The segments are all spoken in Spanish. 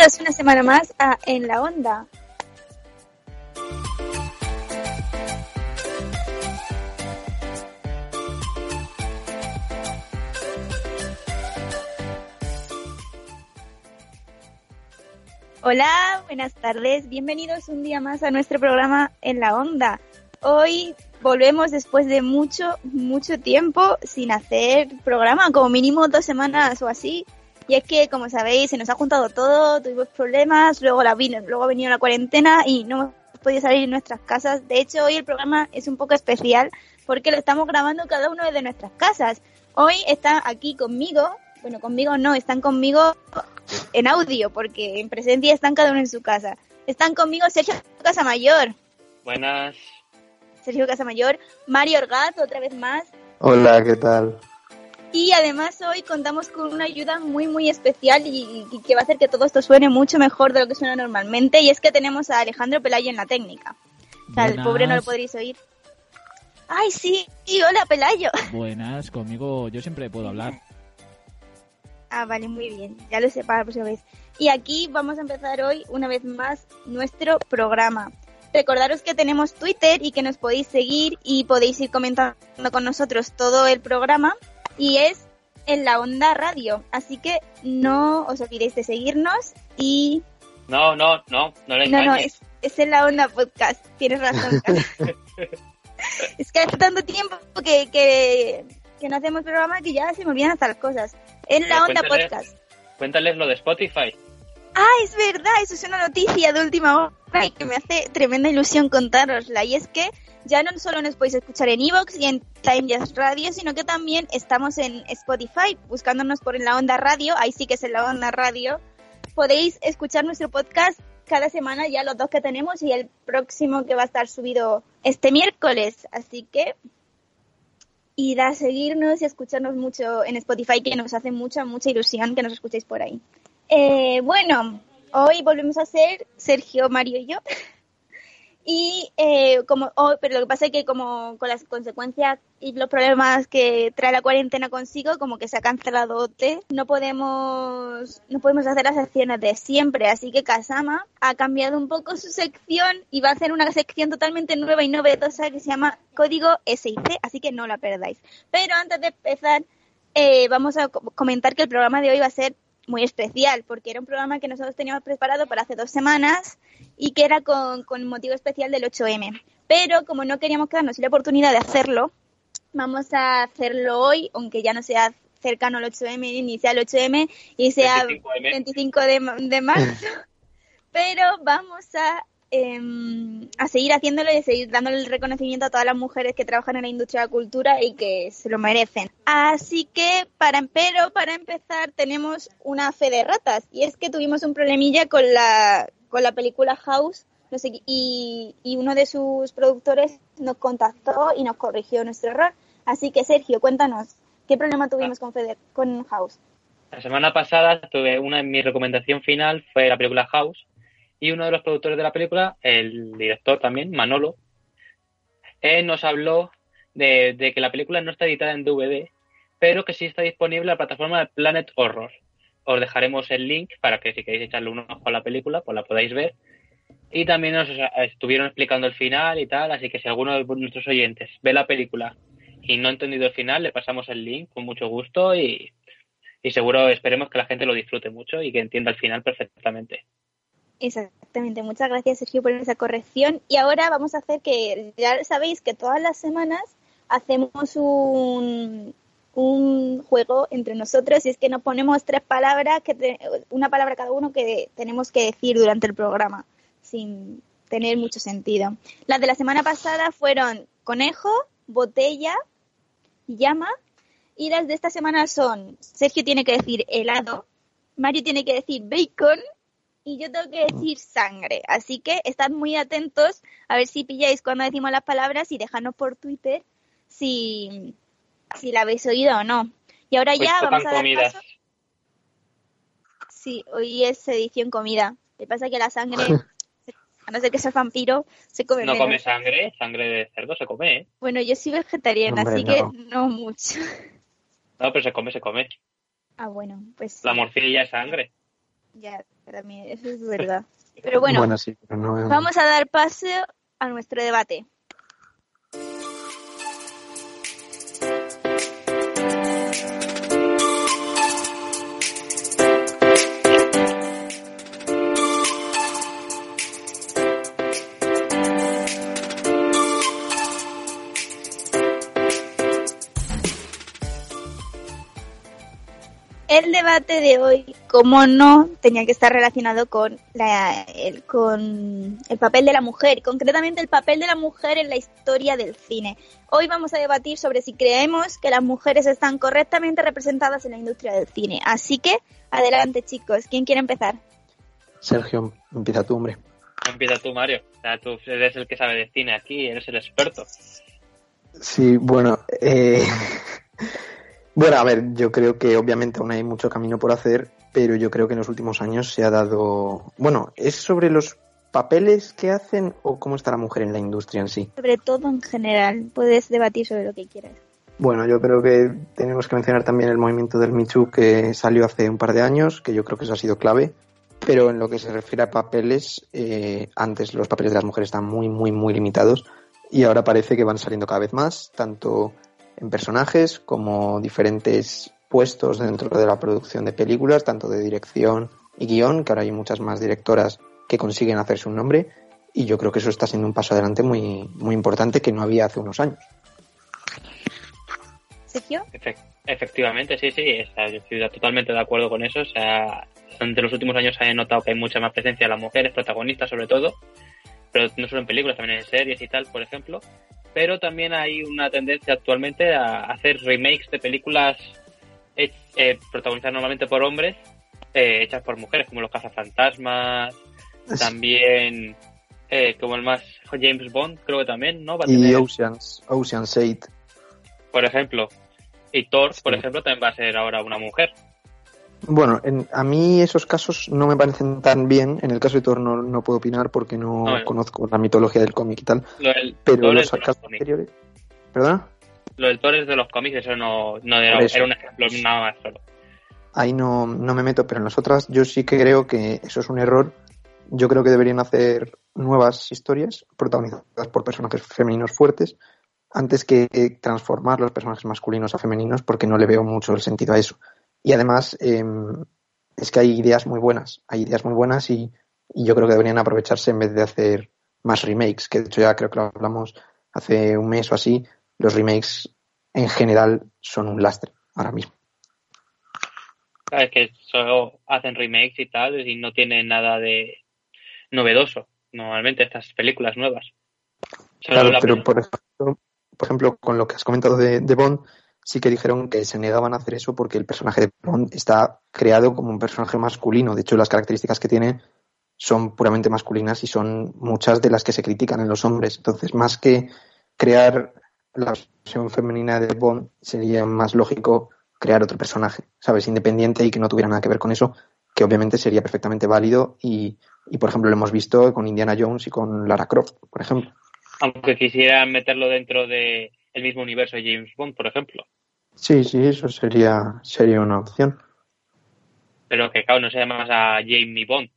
Bienvenidos una semana más a En la Onda. Hola, buenas tardes, bienvenidos un día más a nuestro programa En la Onda. Hoy volvemos después de mucho, mucho tiempo sin hacer programa, como mínimo dos semanas o así. Y es que, como sabéis, se nos ha juntado todo, tuvimos problemas, luego, la vino, luego ha venido la cuarentena y no hemos podido salir de nuestras casas. De hecho, hoy el programa es un poco especial porque lo estamos grabando cada uno de nuestras casas. Hoy está aquí conmigo, bueno, conmigo no, están conmigo en audio porque en presencia están cada uno en su casa. Están conmigo Sergio Casamayor. Buenas. Sergio Casamayor, Mario Orgaz, otra vez más. Hola, ¿qué tal? Y además hoy contamos con una ayuda muy muy especial y, y, que va a hacer que todo esto suene mucho mejor de lo que suena normalmente y es que tenemos a Alejandro Pelayo en la técnica. O sea, el pobre no lo podréis oír. ¡Ay, sí! sí hola, Pelayo! Buenas, conmigo yo siempre puedo hablar. Ah, vale, muy bien. Ya lo sé para la próxima vez. Y aquí vamos a empezar hoy, una vez más, nuestro programa. Recordaros que tenemos Twitter y que nos podéis seguir y podéis ir comentando con nosotros todo el programa y es en la Onda Radio. Así que no os olvidéis de seguirnos y... No, no, no, no le No, no, es, es en la Onda Podcast. Tienes razón. es que hace tanto tiempo que, que, que, no hacemos programa que ya se me olvidan hasta las cosas. En la Onda cuéntales, Podcast. Cuéntales lo de Spotify. Ah, es verdad, eso es una noticia de última hora y que me hace tremenda ilusión contárosla. Y es que ya no solo nos podéis escuchar en Evox y en Time Jazz Radio, sino que también estamos en Spotify, buscándonos por la onda radio, ahí sí que es en la onda radio. Podéis escuchar nuestro podcast cada semana, ya los dos que tenemos, y el próximo que va a estar subido este miércoles. Así que id a seguirnos y escucharnos mucho en Spotify, que nos hace mucha, mucha ilusión que nos escuchéis por ahí. Eh, bueno, hoy volvemos a ser Sergio, Mario y yo. Y eh, como, oh, pero lo que pasa es que como con las consecuencias y los problemas que trae la cuarentena consigo, como que se ha cancelado OT, no podemos, no podemos hacer las secciones de siempre, así que Kasama ha cambiado un poco su sección y va a hacer una sección totalmente nueva y novedosa que se llama Código SIC, así que no la perdáis. Pero antes de empezar, eh, vamos a comentar que el programa de hoy va a ser muy especial, porque era un programa que nosotros teníamos preparado para hace dos semanas y que era con, con motivo especial del 8M. Pero como no queríamos quedarnos sin la oportunidad de hacerlo, vamos a hacerlo hoy, aunque ya no sea cercano al 8M ni sea el 8M y sea 25M. 25 de, de marzo, pero vamos a eh, a seguir haciéndolo y a seguir dándole el reconocimiento a todas las mujeres que trabajan en la industria de la cultura y que se lo merecen. Así que, para, pero para empezar, tenemos una fe de ratas y es que tuvimos un problemilla con la, con la película House y, y uno de sus productores nos contactó y nos corrigió nuestro error. Así que, Sergio, cuéntanos, ¿qué problema tuvimos con, Feder, con House? La semana pasada tuve una, mi recomendación final fue la película House y uno de los productores de la película, el director también, Manolo, él nos habló de, que la película no está editada en DVD, pero que sí está disponible en la plataforma de Planet Horror. Os dejaremos el link para que si queréis echarle un ojo a la película, pues la podáis ver. Y también nos estuvieron explicando el final y tal, así que si alguno de nuestros oyentes ve la película y no ha entendido el final, le pasamos el link con mucho gusto y seguro esperemos que la gente lo disfrute mucho y que entienda el final perfectamente. Exactamente, muchas gracias Sergio por esa corrección. Y ahora vamos a hacer que, ya sabéis que todas las semanas hacemos un, un juego entre nosotros y es que nos ponemos tres palabras, que una palabra cada uno que tenemos que decir durante el programa, sin tener mucho sentido. Las de la semana pasada fueron conejo, botella, llama, y las de esta semana son, Sergio tiene que decir helado, Mario tiene que decir bacon y yo tengo que decir sangre. Así que estad muy atentos a ver si pilláis cuando decimos las palabras y dejadnos por Twitter si, si la habéis oído o no. Y ahora Pues ya vamos a dar comidas. paso. Sí, hoy es edición comida. Que pasa que la sangre, a no ser que sea vampiro, se come No menos. come sangre, sangre de cerdo se come, ¿eh? Bueno, yo soy vegetariana, Hombre, así que no. no mucho. No, pero se come, se come. Ah, bueno, pues La morcilla es sangre. Ya, también, eso es verdad. Pero bueno, sí, pero no- vamos a dar paso a nuestro debate. El debate de hoy, como no, tenía que estar relacionado con, la, el, con el papel de la mujer, concretamente el papel de la mujer en la historia del cine. Hoy vamos a debatir sobre si creemos que las mujeres están correctamente representadas en la industria del cine. Así que, adelante chicos, ¿quién quiere empezar? Sergio, empieza tú, hombre. Empieza tú, Mario. O sea, tú eres el que sabe de cine aquí, eres el experto. Sí, bueno, eh, bueno, a ver, yo creo que obviamente aún hay mucho camino por hacer, pero yo creo que en los últimos años se ha dado, bueno, ¿es sobre los papeles que hacen o cómo está la mujer en la industria en sí? Sobre todo en general, puedes debatir sobre lo que quieras. Bueno, yo creo que tenemos que mencionar también el movimiento del Too que salió hace un par de años, que yo creo que eso ha sido clave. Pero en lo que se refiere a papeles, eh, antes los papeles de las mujeres estaban muy, muy, muy limitados y ahora parece que van saliendo cada vez más, tanto en personajes como diferentes puestos dentro de la producción de películas, tanto de dirección y guion, que ahora hay muchas más directoras que consiguen hacerse un nombre y yo creo que eso está siendo un paso adelante muy, muy importante que no había hace unos años. Sergio, Efe- efectivamente, sí, sí. estoy totalmente de acuerdo con eso. O sea, durante los últimos años he notado que hay mucha más presencia de las mujeres, protagonistas sobre todo. Pero no solo en películas, también en series y tal, por ejemplo. Pero también hay una tendencia actualmente a hacer remakes de películas eh, protagonizadas normalmente por hombres, eh, hechas por mujeres, como Los Cazafantasmas, también eh, como el más James Bond, creo que también, ¿no? Va a Y tener, Oceans, Ocean's 8. por ejemplo. Y Thor, por ejemplo, también va a ser ahora una mujer. Bueno, en- a mí esos casos no me parecen tan bien. En el caso de Thor no, no puedo opinar porque no No, eh. conozco la mitología del cómic y tal. Lo del Pero los casos anteriores. ¿Perdona? Lo del Thor es de los cómics, eso no, no era, Por eso. era un ejemplo nada más solo. Ahí no, no me meto, pero en las otras yo sí que creo que eso es un error. Yo creo que deberían hacer nuevas historias protagonizadas por personajes femeninos fuertes antes que transformar los personajes masculinos a femeninos porque no le veo mucho el sentido a eso. Y además em, es que hay ideas muy buenas, hay ideas muy buenas y, y yo creo que deberían aprovecharse en vez de hacer más remakes, que de hecho ya creo que lo hablamos hace un mes o así, los remakes en general son un lastre ahora mismo. Es que solo hacen remakes y tal y no tienen nada de novedoso, normalmente, estas películas nuevas. Solo Claro, la- pero por ejemplo, por ejemplo, con lo que has comentado de, de Bond, sí que dijeron que se negaban a hacer eso porque el personaje de Bond está creado como un personaje masculino. De hecho, las características que tiene son puramente masculinas y son muchas de las que se critican en los hombres. Entonces, más que crear la versión femenina de Bond, sería más lógico crear otro personaje, ¿sabes? Independiente y que no tuviera nada que ver con eso, que obviamente sería perfectamente válido y, y por ejemplo, lo hemos visto con Indiana Jones y con Lara Croft, por ejemplo. aunque quisieran meterlo dentro de el mismo universo de James Bond, por ejemplo. Sí, sí, eso sería, sería una opción. Pero que, claro, no se más a Jamie Bond.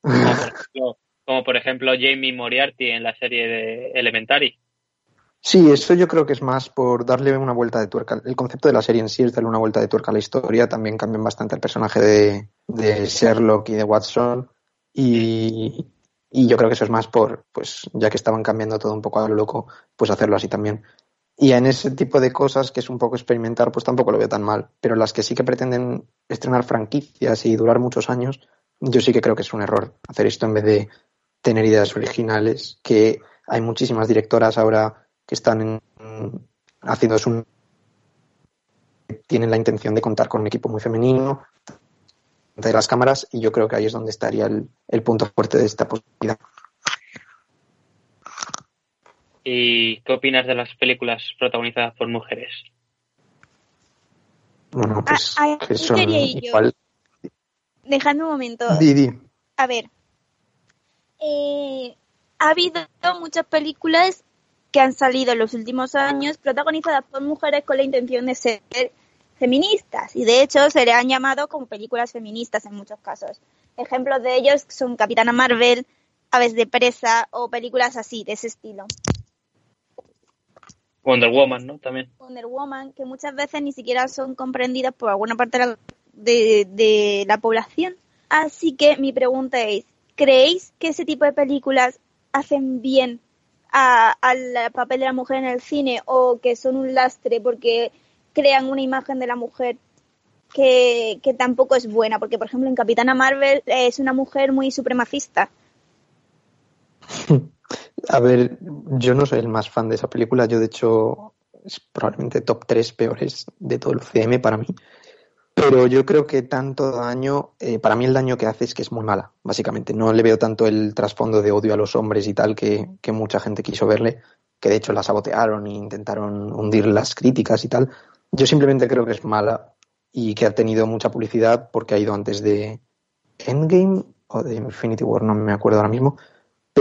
Como por ejemplo, como por ejemplo Jamie Moriarty en la serie de Elementary. Sí, eso yo creo que es más por darle una vuelta de tuerca. El concepto de la serie en sí es darle una vuelta de tuerca a la historia. También cambian bastante el personaje de, de Sherlock y de Watson. Y, y yo creo que eso es más por, pues ya que estaban cambiando todo un poco a lo loco, pues hacerlo así también. Y en ese tipo de cosas, que es un poco experimentar, pues tampoco lo veo tan mal. Pero las que sí que pretenden estrenar franquicias y durar muchos años, yo sí que creo que es un error hacer esto en vez de tener ideas originales, que hay muchísimas directoras ahora que están en, haciendo su tienen la intención de contar con un equipo muy femenino de las cámaras y yo creo que ahí es donde estaría el, el punto fuerte de esta posibilidad. ¿Y qué opinas de las películas protagonizadas por mujeres? Bueno, pues Ah, ah, que son quería ir yo. igual. Dejadme un momento. Di, di. A ver. Eh, ha habido muchas películas que han salido en los últimos años protagonizadas por mujeres con la intención de ser feministas y de hecho se le han llamado como películas feministas en muchos casos. Ejemplos de ellos son Capitana Marvel, Aves de Presa o películas así, de ese estilo. Wonder Woman, ¿no? También. Wonder Woman, que muchas veces ni siquiera son comprendidas por alguna parte de la, de, la población. Así que mi pregunta es, ¿creéis que ese tipo de películas hacen bien al papel de la mujer en el cine o que son un lastre porque crean una imagen de la mujer que, que tampoco es buena? Porque, por ejemplo, en Capitana Marvel es una mujer muy supremacista. A ver, yo no soy el más fan de esa película. Yo, de hecho, es probablemente top 3 peores de todo el CM para mí. Pero yo creo que tanto daño, eh, para mí el daño que hace es que es muy mala, básicamente. No le veo tanto el trasfondo de odio a los hombres y tal que, que mucha gente quiso verle, que de hecho la sabotearon e intentaron hundir las críticas y tal. Yo simplemente creo que es mala y que ha tenido mucha publicidad porque ha ido antes de Endgame o de Infinity War, no me acuerdo ahora mismo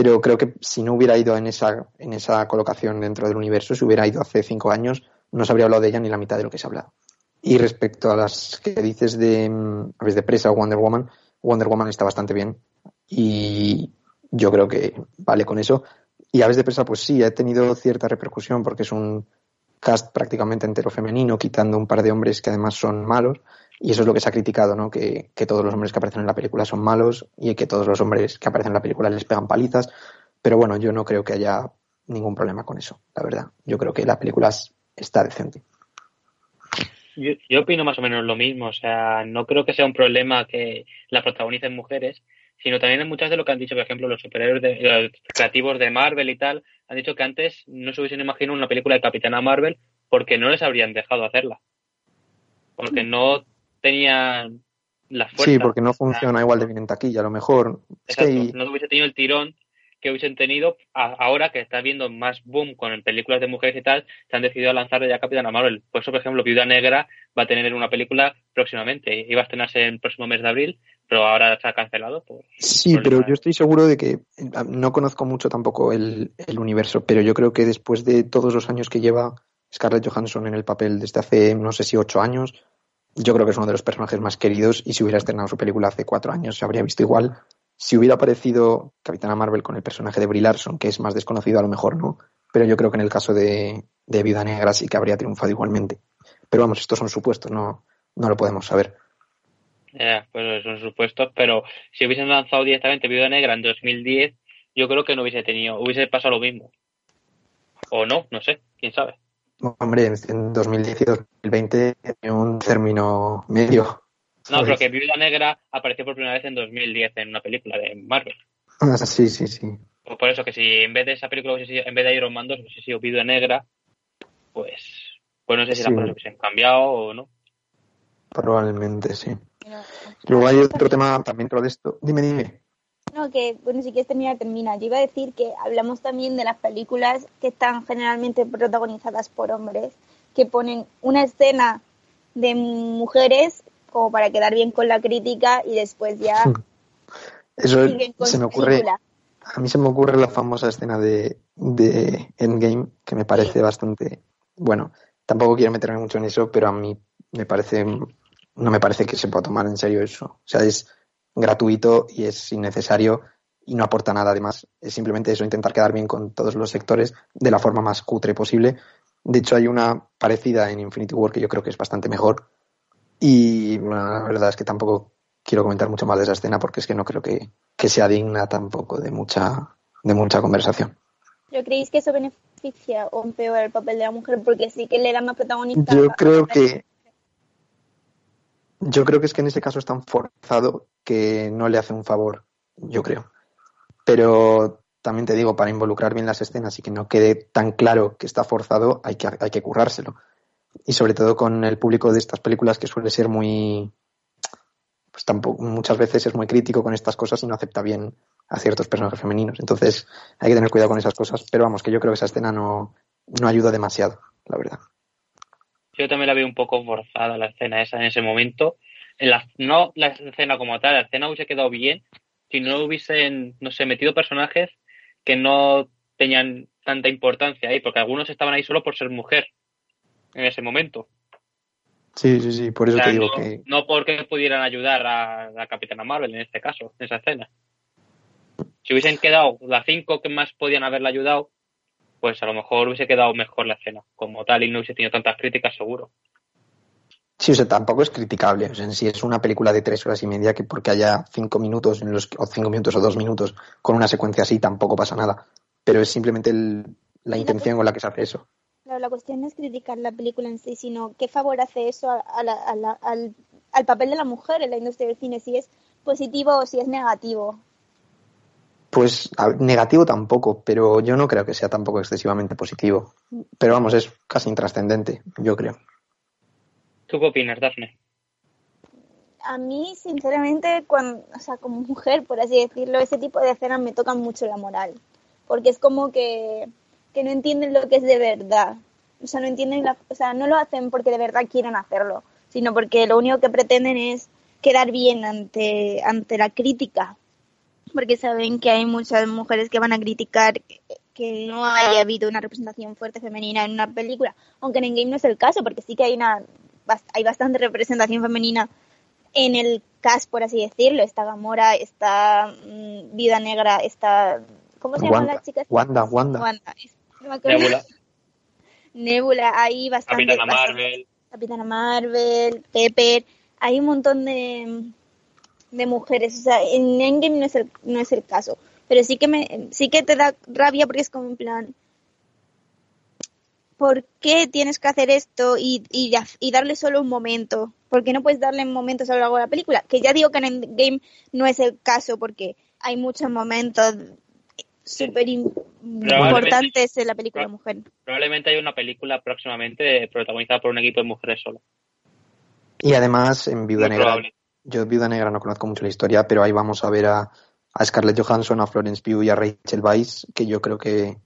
pero creo que si no hubiera ido en esa, en esa colocación dentro del universo, si hubiera ido hace cinco años, no se habría hablado de ella ni la mitad de lo que se ha hablado. Y respecto a las que dices de mm, Aves de Presa o Wonder Woman, Wonder Woman está bastante bien y yo creo que vale con eso. Y Aves de Presa, pues sí, ha tenido cierta repercusión porque es un cast prácticamente entero femenino, quitando un par de hombres que además son malos. Y eso es lo que se ha criticado, ¿no? Que, que todos los hombres que aparecen en la película son malos y que todos los hombres que aparecen en la película les pegan palizas. Pero bueno, yo no creo que haya ningún problema con eso, la verdad. Yo creo que la película es- está decente. Yo, yo opino más o menos lo mismo, o sea, no creo que sea un problema que la protagonicen mujeres, sino también en muchas de lo que han dicho, por ejemplo, los superhéroes de, los creativos de Marvel y tal, han dicho que antes no se hubiesen imaginado una película de Capitana Marvel porque no les habrían dejado hacerla. Porque no tenían la fuerza. Sí, porque no funciona igual de bien en taquilla, a lo mejor. Es que Exacto, no hubiese tenido el tirón que hubiesen tenido a- ahora que está habiendo más boom con películas de mujeres y tal, se han decidido a lanzar ya Capitana Marvel. Por eso, por ejemplo, Viuda Negra va a tener una película próximamente. Iba a estrenarse en el próximo mes de abril, pero ahora se ha cancelado. Por Sí, pero yo estoy seguro de que no conozco mucho tampoco el, el universo, pero yo creo que después de todos los años que lleva Scarlett Johansson en el papel desde hace no sé si ocho años, yo creo que es uno de los personajes más queridos y si hubiera estrenado su película hace cuatro años se habría visto igual. Si hubiera aparecido Capitana Marvel con el personaje de Brie Larson, que es más desconocido, a lo mejor no, pero yo creo que en el caso de, de Viuda Negra sí que habría triunfado igualmente. Pero vamos, estos son supuestos, no, no lo podemos saber. Ya, pues son supuestos, pero si hubiesen lanzado directamente Viuda Negra en 2010, yo creo que no hubiese tenido, hubiese pasado lo mismo. O no, no sé, quién sabe. Hombre, en 2010 y 2020 hay un término medio. No, pero ¿sabes? que Viuda Negra apareció por primera vez en 2010 en una película de Marvel. Ah, Sí, sí, sí. Pues por eso que si en vez de esa película hubiese sido, en vez de Iron Man 2 hubiese sido Viuda Negra, pues, pues no sé si Sí. las cosas hubiesen cambiado o no. Probablemente, sí. Luego hay otro tema también dentro de esto. Dime, dime. No, que, bueno, si quieres terminar, termina. Yo iba a decir que hablamos también de las películas que están generalmente protagonizadas por hombres, que ponen una escena de mujeres como para quedar bien con la crítica y después ya Eso se me ocurre. película. A mí se me ocurre la famosa escena de, de Endgame, que me parece bastante. Bueno, tampoco quiero meterme mucho en eso, pero a mí me parece. No me parece que se pueda tomar en serio eso. O sea, es gratuito y es innecesario y no aporta nada. Además, es simplemente eso, intentar quedar bien con todos los sectores de la forma más cutre posible. De hecho, hay una parecida en Infinity War que yo creo que es bastante mejor. Y bueno, la verdad es que tampoco quiero comentar mucho más de esa escena porque es que no creo que, que sea digna tampoco de mucha, de mucha conversación. ¿Yo creéis que eso beneficia o empeora el papel de la mujer? Porque sí que le da más protagonista. Yo creo que. Yo creo que es que en ese caso es tan forzado que no le hace un favor, yo creo. Pero también te digo, para involucrar bien las escenas y que no quede tan claro que está forzado, hay que, hay que currárselo. Y sobre todo con el público de estas películas que suele ser muy. Pues tampoco, muchas veces es muy crítico con estas cosas y no acepta bien a ciertos personajes femeninos. Entonces hay que tener cuidado con esas cosas. Pero vamos, que yo creo que esa escena no, no ayuda demasiado, la verdad. Yo también la veo un poco forzada la escena esa en ese momento. En la, no la escena como tal, la escena hubiese quedado bien si no hubiesen, no sé, metido personajes que no tenían tanta importancia ahí, porque algunos estaban ahí solo por ser mujer en ese momento. Sí, sí, sí, por eso O sea, te digo no, que. no porque pudieran ayudar a la Capitana Marvel en este caso, en esa escena. Si hubiesen quedado las cinco que más podían haberla ayudado, pues a lo mejor hubiese quedado mejor la escena como tal y no hubiese tenido tantas críticas seguro. Sí, o sea, tampoco es criticable. O sea, en sí es una película de tres horas y media que porque haya cinco minutos, en los, o cinco minutos o dos minutos con una secuencia así tampoco pasa nada. Pero es simplemente el- la intención con la que se hace eso. Claro, la cuestión no es criticar la película en sí, sino qué favor hace eso a- a la- a la- al, al papel de la mujer en la industria del cine, si es positivo o si es negativo. Pues a- negativo tampoco, pero yo no creo que sea tampoco excesivamente positivo. Pero vamos, es casi intrascendente, yo creo. ¿Tú qué opinas, Dafne? A mí, sinceramente, cuando, o sea, como mujer, por así decirlo, ese tipo de escenas me tocan mucho la moral. Porque es como que, que no entienden lo que es de verdad. O sea, no entienden, la- o sea, no lo hacen porque de verdad quieren hacerlo, sino porque lo único que pretenden es quedar bien ante, ante la crítica. Porque saben que hay muchas mujeres que van a criticar que, no haya habido una representación fuerte femenina en una película. Aunque en Endgame no es el caso, porque sí que hay una hay bastante representación femenina en el cast, por así decirlo. Está Gamora, está mm, Vida Negra, está... ¿Cómo se llama Wanda, la chica? Wanda, Wanda. Wanda. No. Nebula, Nebula, hay bastante... Capitana bastante- Marvel. Capitana Marvel, Pepper, hay un montón de, de mujeres, o sea, en Endgame no es el, no es el caso, pero sí que me, sí que te da rabia porque es como en plan, ¿por qué tienes que hacer esto y, y, y darle solo un momento? ¿Por qué no puedes darle momentos a lo largo de la película? Que ya digo que en Endgame no es el caso porque hay muchos momentos súper im- importantes en la película mujer. Probablemente haya una película próximamente protagonizada por un equipo de mujeres solo. Y además en Viuda Muy Negra, probable. yo Viuda Negra no conozco mucho la historia, pero ahí vamos a ver a, a Scarlett Johansson, a Florence Pugh y a Rachel Weisz, que yo creo que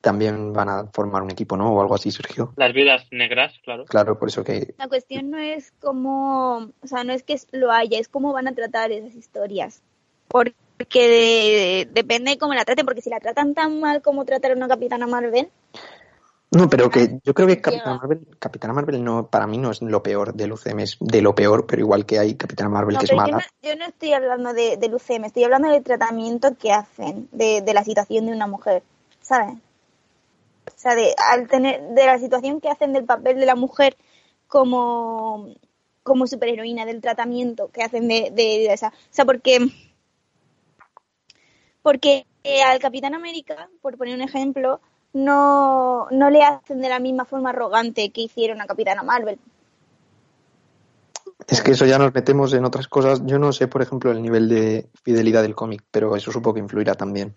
también van a formar un equipo, ¿no? O algo así, Sergio. Las vidas negras, claro. Claro, por eso que La cuestión no es cómo, o sea, no es que lo haya, es cómo van a tratar esas historias. Porque de- depende de cómo la traten, porque si la tratan tan mal como trataron a Capitana Marvel, No, pero que yo creo que Capitana. Marvel, Capitana Marvel no, para mí no es lo peor del UCM, es de lo peor, pero igual que hay Capitana Marvel no, que es yo, mala. no, yo no estoy hablando de, del UCM, estoy hablando del tratamiento que hacen de, de la situación de una mujer, ¿sabes? O sea, de, al tener, de la situación que hacen del papel de la mujer como, como superheroína, del tratamiento que hacen de, de, de esa. O sea, porque, porque eh, al Capitán América, por poner un ejemplo, no, no le hacen de la misma forma arrogante que hicieron a Capitana Marvel. Es que eso ya nos metemos en otras cosas. Yo no sé, por ejemplo, el nivel de fidelidad del cómic, pero eso supongo que influirá también.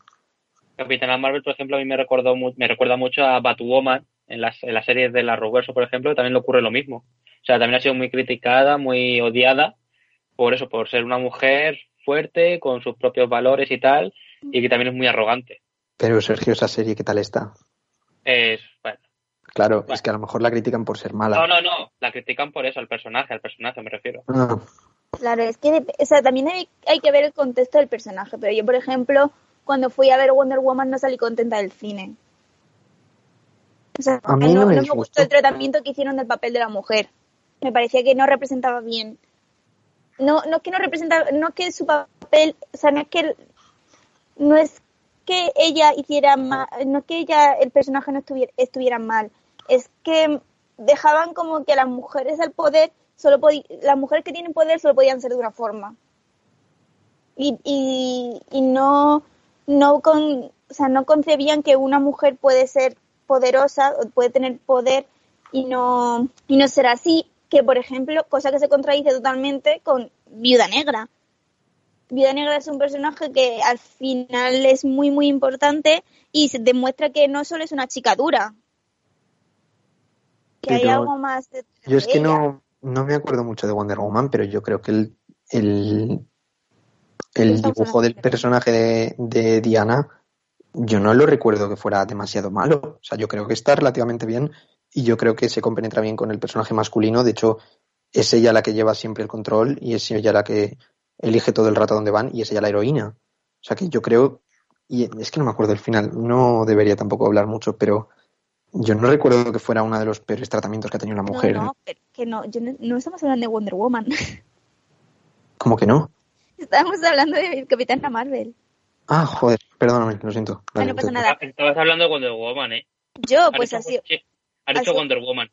Capitana Marvel, por ejemplo, a mí me, recordó, me recuerda mucho a Batwoman en las, en las series de la Roverso, por ejemplo, que también le ocurre lo mismo. O sea, también ha sido muy criticada, muy odiada por eso, por ser una mujer fuerte, con sus propios valores y tal, y que también es muy arrogante. Pero Sergio, esa serie, ¿qué tal está? Es, bueno. Claro, Bueno. es que a lo mejor la critican por ser mala. No, no, no, la critican por eso, al personaje, al personaje me refiero. Ah, Claro, es que o sea, también hay, hay que ver el contexto del personaje, pero yo, por ejemplo, cuando fui a ver Wonder Woman no salí contenta del cine. O sea, A mí no no, me no me disgustó. gustó el tratamiento que hicieron del papel de la mujer. Me parecía que no representaba bien. No, no es que no representaba, no que su papel, o sea, no es que el- no es que ella hiciera mal, no es que ella, el personaje no estuviera, estuviera mal, es que dejaban como que las mujeres al poder solo las mujeres que tienen poder solo podían ser de una forma. y, y, y no, no, con, o sea, no concebían que una mujer puede ser poderosa puede tener poder y no, y no ser así, que por ejemplo, cosa que se contradice totalmente con Viuda Negra. Viuda Negra es un personaje que al final es muy muy importante y se demuestra que no solo es una chica dura, que hay algo más detrás Yo es de que ella. no, no me acuerdo mucho de Wonder Woman, pero yo creo que el, el, dibujo del de- personaje de, de Diana, yo no lo recuerdo que fuera demasiado malo. O sea, yo creo que está relativamente bien y yo creo que se compenetra bien con el personaje masculino. De hecho, es ella la que lleva siempre el control y es ella la que elige todo el rato a dónde van y es ella la heroína. O sea, que yo creo, y es que no me acuerdo del final, no debería tampoco hablar mucho, pero yo no recuerdo que fuera uno de los peores tratamientos que ha tenido una mujer. No, no, pero que no, yo no, no estamos hablando de Wonder Woman. ¿Cómo que no? Estamos hablando de Capitana Marvel. Ah, joder, perdóname, lo siento. Ah, no pasa nada. Estabas hablando de Wonder Woman, ¿eh? Yo, pues así. sí, has dicho Wonder Woman.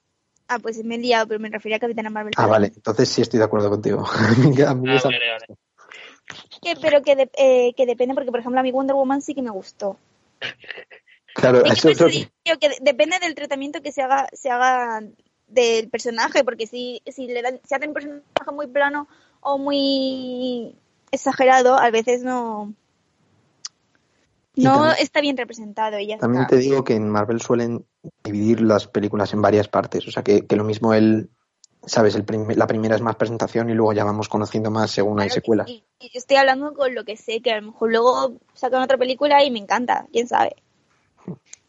Ah, pues me he liado, pero me refería a Capitana Marvel. Ah, vale, entonces sí estoy de acuerdo contigo. A mí- Ah, vale, vale. Que, pero que, de- eh, que depende, porque por ejemplo a mi Wonder Woman sí que me gustó. Claro, Es que eso por es eso que- que depende del tratamiento que se haga, se haga del personaje, porque si, si le dan, si hacen un personaje muy plano o muy exagerado, a veces no no también- está bien representado y ya También está. te digo que en Marvel suelen dividir las películas en varias partes. O sea, que, que lo mismo el, ¿sabes? El prim- la primera es más presentación y luego ya vamos conociendo más según hay Claro que secuelas. Y yo estoy hablando con lo que sé, que a lo mejor luego sacan otra película y me encanta, quién sabe.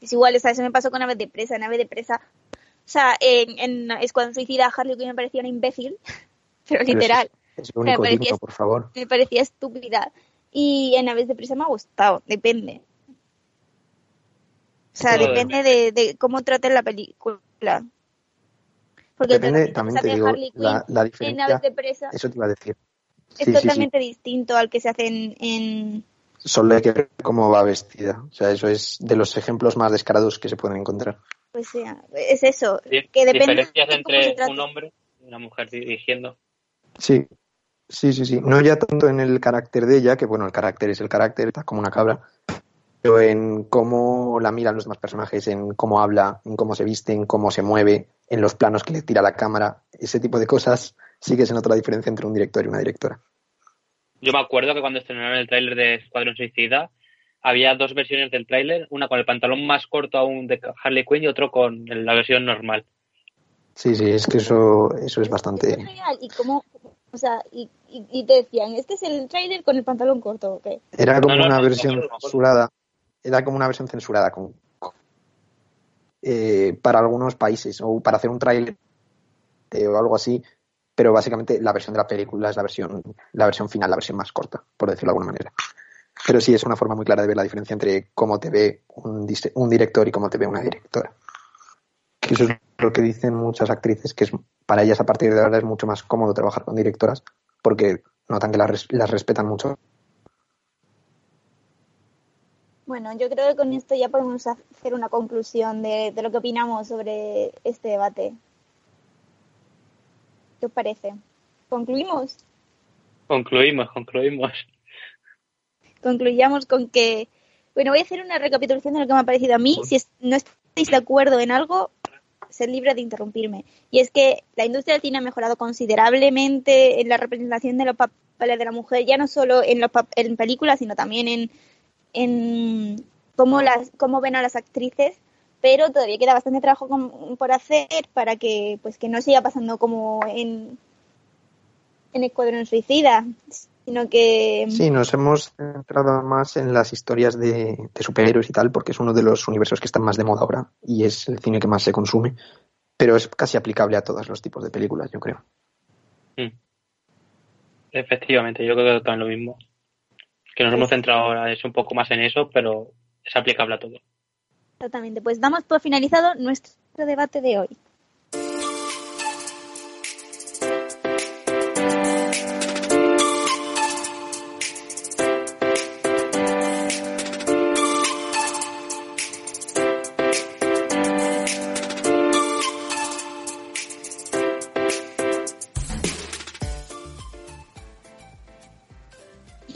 Es igual, o sea, eso me pasó con Aves de Presa. En Aves de Presa, o sea, en, en Escuadrón Suicida, Harley Quinn me parecía una imbécil, pero Pero literal, Es lo único Me parecía- digno, por favor. me parecía estúpida. Y en Aves de Presa me ha gustado, depende. O sea, depende de, de cómo traten la película. Porque Depende, también te se hace digo, la, la en diferencia, Aves de Presa eso te iba a decir. es Sí, sí, sí. totalmente distinto al que se hace en, en, Solo hay que ver cómo va vestida. O sea, eso es de los ejemplos más descarados que se pueden encontrar. Pues sea, es eso, que depende Diferencias de entre trate. un hombre y una mujer dirigiendo. Sí, sí, sí, sí. No ya tanto en el carácter de ella, que bueno, el carácter es el carácter, está como una cabra, pero en cómo la miran los demás personajes, en cómo habla, en cómo se viste, en cómo se mueve, en los planos que le tira la cámara, ese tipo de cosas sí que se nota la diferencia entre un director y una directora. Yo me acuerdo que cuando estrenaron el tráiler de Escuadrón Suicida, había dos versiones del tráiler, una con el pantalón más corto aún de Harley Quinn y otro con la versión normal. Sí, sí, es que eso, eso es bastante... es genial. Y cómo, o sea, y, y, y te decían, este es el trailer con el pantalón corto, ¿ok? Era como No, no, una no, versión censurada. Era como una versión censurada con, con- eh, para algunos países o para hacer un tráiler eh, o algo así. Pero básicamente la versión de la película es la versión, la versión final, la versión más corta, por decirlo de alguna manera. Pero sí es una forma muy clara de ver la diferencia entre cómo te ve un, un director y cómo te ve una directora. Que eso es lo que dicen muchas actrices, que es para ellas a partir de ahora es mucho más cómodo trabajar con directoras porque notan que las, res- las respetan mucho Bueno, yo creo que con esto ya podemos hacer una conclusión de, de lo que opinamos sobre este debate. ¿Qué os parece? ¿Concluimos? Concluimos, concluimos. Concluyamos con que... Bueno, voy a hacer una recapitulación de lo que me ha parecido a mí. Si es- no estáis de acuerdo en algo, ser libre de interrumpirme. Y es que la industria del ha mejorado considerablemente en la representación de los papeles de la mujer, ya no solo en, los en películas, sino también en, en cómo, las, cómo ven a las actrices, pero todavía queda bastante trabajo con- por hacer para que pues que no siga pasando como en, en Escuadrón Suicida, sino que... Sí, nos hemos centrado más en las historias de, de superhéroes y tal, porque es uno de los universos que están más de moda ahora y es el cine que más se consume, pero es casi aplicable a todos los tipos de películas, yo creo. Mm. Efectivamente, yo creo que también lo mismo. Que nos hemos centrado ahora es un poco más en eso, pero es aplicable a todo. Exactamente, pues damos por finalizado nuestro debate de hoy.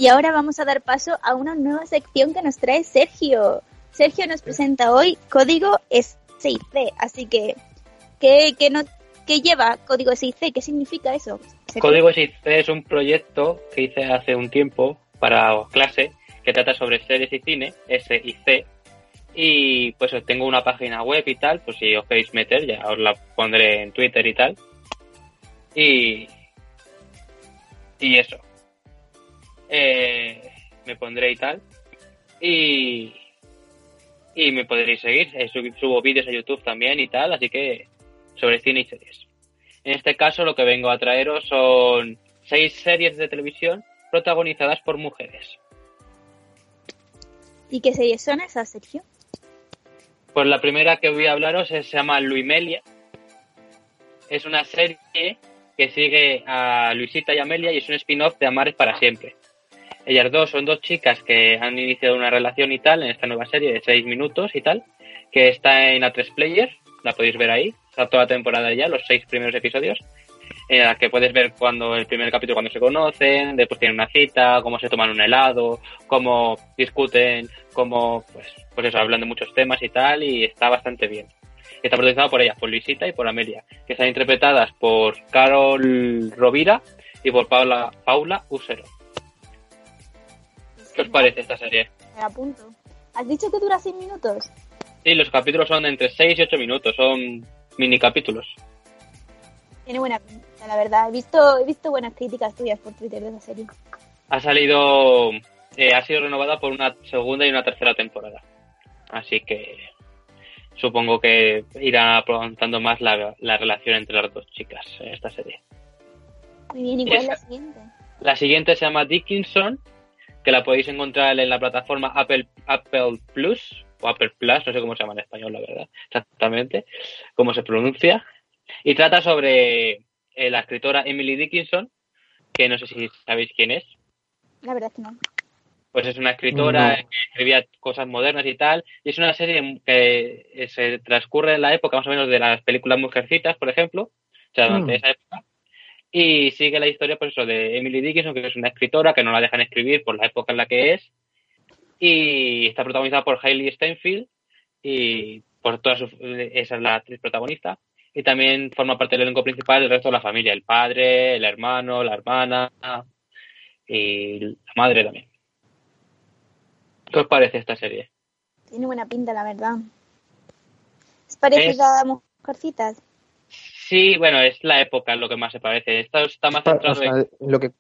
Y ahora vamos a dar paso a una nueva sección que nos trae Sergio. Sergio nos presenta hoy código SIC. Así que, ¿qué, qué, no, qué lleva código SIC? ¿Qué significa eso? Sergio? Código SIC es un proyecto que hice hace un tiempo para clase que trata sobre series y cine, SIC. Y pues tengo una página web y tal, pues si os queréis meter, ya os la pondré en Twitter y tal. Y, y eso. Eh, me pondré y tal. Y, y me podréis seguir. Eh, sub- subo vídeos a YouTube también y tal, así que sobre cine y series. En este caso lo que vengo a traeros son seis series de televisión protagonizadas por mujeres. ¿Y qué series son esas, Sergio? Pues la primera que voy a hablaros es- se llama Luimelia. Es una serie que sigue a Luisita y Amelia y es un spin-off de Amar es para siempre. Ellas dos son dos chicas que han iniciado una relación y tal en esta nueva serie de seis minutos y tal, que está en A3 Player, la podéis ver ahí, está toda la temporada ya, los seis primeros episodios, en la que puedes ver cuando el primer capítulo cuando se conocen, después tienen una cita, cómo se toman un helado, cómo discuten, cómo pues, pues eso, hablan de muchos temas y tal, y está bastante bien. Está protagonizado por ellas, por Luisita y por Amelia, que están interpretadas por Carol Rovira y por Paula, Paula Usero. ¿Qué os parece esta serie? Me apunto. ¿Has dicho que dura seis minutos? Sí, los capítulos son entre 6 y 8 minutos, son mini capítulos. Tiene buena pinta, la verdad. He visto, he visto buenas críticas tuyas por Twitter de esa serie. Ha salido, eh, ha sido renovada por una segunda y una tercera temporada. Así que supongo que irá avanzando más la, la relación entre las dos chicas en esta serie. Muy bien, ¿y cuál es la siguiente? La siguiente se llama Dickinson, que la podéis encontrar en la plataforma Apple, Apple Plus o Apple Plus, no sé cómo se llama en español, la verdad, exactamente, cómo se pronuncia. Y trata sobre eh, la escritora Emily Dickinson, que no sé si sabéis quién es. La verdad es que no. Pues es una escritora No. que escribía cosas modernas y tal. Y es una serie que eh, se transcurre en la época más o menos de las películas Mujercitas, por ejemplo. O sea, durante Mm. esa época. Y sigue la historia, pues eso, de Emily Dickinson, que es una escritora que no la dejan escribir por la época en la que es. Y está protagonizada por Hailey Steinfeld. Y por toda su, esa es la actriz protagonista. Y también forma parte del elenco principal el resto de la familia, el padre, el hermano, la hermana y la madre también. ¿Qué os parece esta serie? Tiene buena pinta, la verdad. ¿Es parecida a Mujercitas? Sí, bueno, es la época lo que más se parece. Esto está más O centrado sea, en... lo que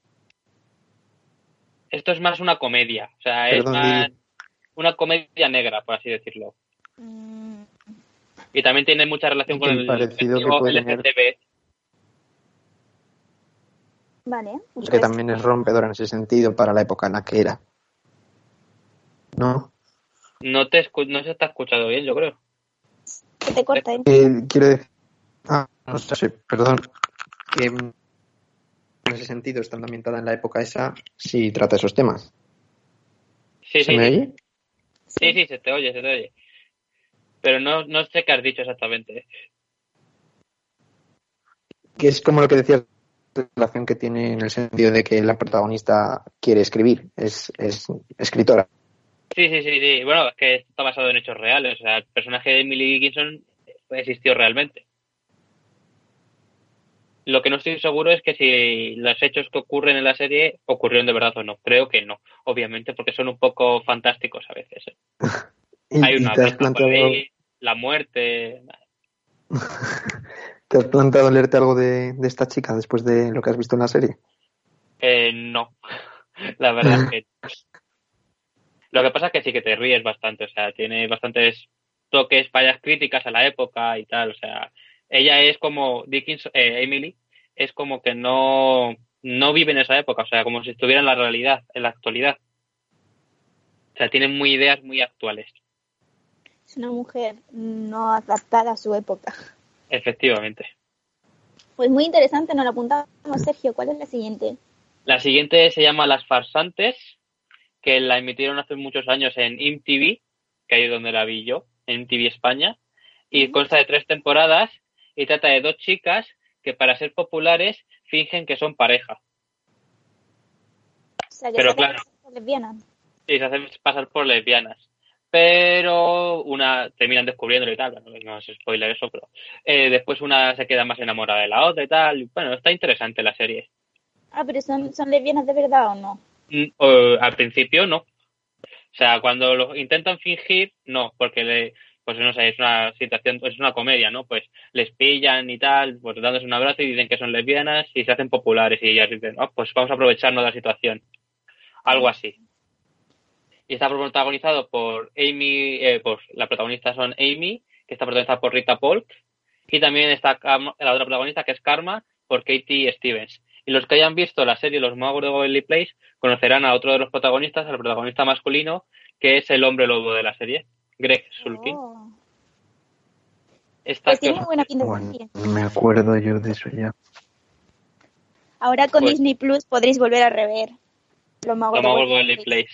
Esto es más una comedia. O sea, es más Lili. una comedia negra, por así decirlo. Mm, Y también tiene mucha relación con el el parecido que puede tener. Vale. pues que también es rompedora en ese sentido para la época en la que era. ¿No? No, te escu- no se está escuchando bien, yo creo. Que te corta, ¿eh? Eh, quiero decir. Ah, no sé, perdón. Que en ese sentido, estando ambientada en la época esa, sí trata esos temas. Sí, ¿Se sí, me sí, oye? sí, sí, se te oye, se te oye. Pero no, no sé qué has dicho exactamente. Que es como lo que decías, la relación que tiene en el sentido de que la protagonista quiere escribir, es, es escritora. Sí, sí, sí, sí. Bueno, es que está basado en hechos reales. O sea, el personaje de Emily Dickinson existió realmente. Lo que no estoy seguro es que si los hechos que ocurren en la serie ocurrieron de verdad o no. Creo que no, obviamente, porque son un poco fantásticos a veces. ¿eh? Y, Hay y una te, has bestia por planteado, ahí, la muerte. ¿te has planteado leerte algo de, de esta chica después de lo que has visto en la serie? Eh, no, la verdad es que. Lo que pasa es que sí que te ríes bastante, o sea, tiene bastantes toques, fallas críticas a la época y tal, o sea, ella es como Dickens, eh, Emily, es como que no, no vive en esa época, o sea, como si estuviera en la realidad, en la actualidad. O sea, tiene muy ideas muy actuales, Es una mujer no adaptada a su época. efectivamente. Pues muy interesante, nos lo apuntamos, Sergio. ¿Cuál es la siguiente? La siguiente se llama Las Farsantes, que la emitieron hace muchos años en MTV, que ahí es donde la vi yo, en MTV España, y consta de tres temporadas y trata de dos chicas que para ser populares fingen que son pareja. O sea, Pero claro. lesbianas. Sí, se hacen pasar por lesbianas. Pero una terminan descubriéndolo y tal, no es spoiler eso, pero eh, después una se queda más enamorada de la otra y tal. Bueno, está interesante la serie. Ah, pero son, son lesbianas de verdad o no? Mm, o- al principio no. O sea, cuando lo intentan fingir, no, porque le, pues no sé, es una situación, es una comedia, ¿no? Pues les pillan y tal, pues dándose un abrazo y dicen que son lesbianas y se hacen populares y ellas dicen, oh, pues vamos a aprovecharnos de la situación. Algo así. Y está protagonizado por Amy, eh, pues la protagonista son Amy, que está protagonizada por Rita Polk, y también está la otra protagonista que es Karma, por Katie Stevens. Y los que hayan visto la serie Los Magos de Waverly Place conocerán a otro de los protagonistas, al protagonista masculino, que es el hombre lobo de la serie, Greg Sulkin. Oh. Esta Pues tiene buena pinta Bueno, me acuerdo yo de eso ya. Ahora con Pues- Disney Plus podréis volver a rever Los Magos de Place.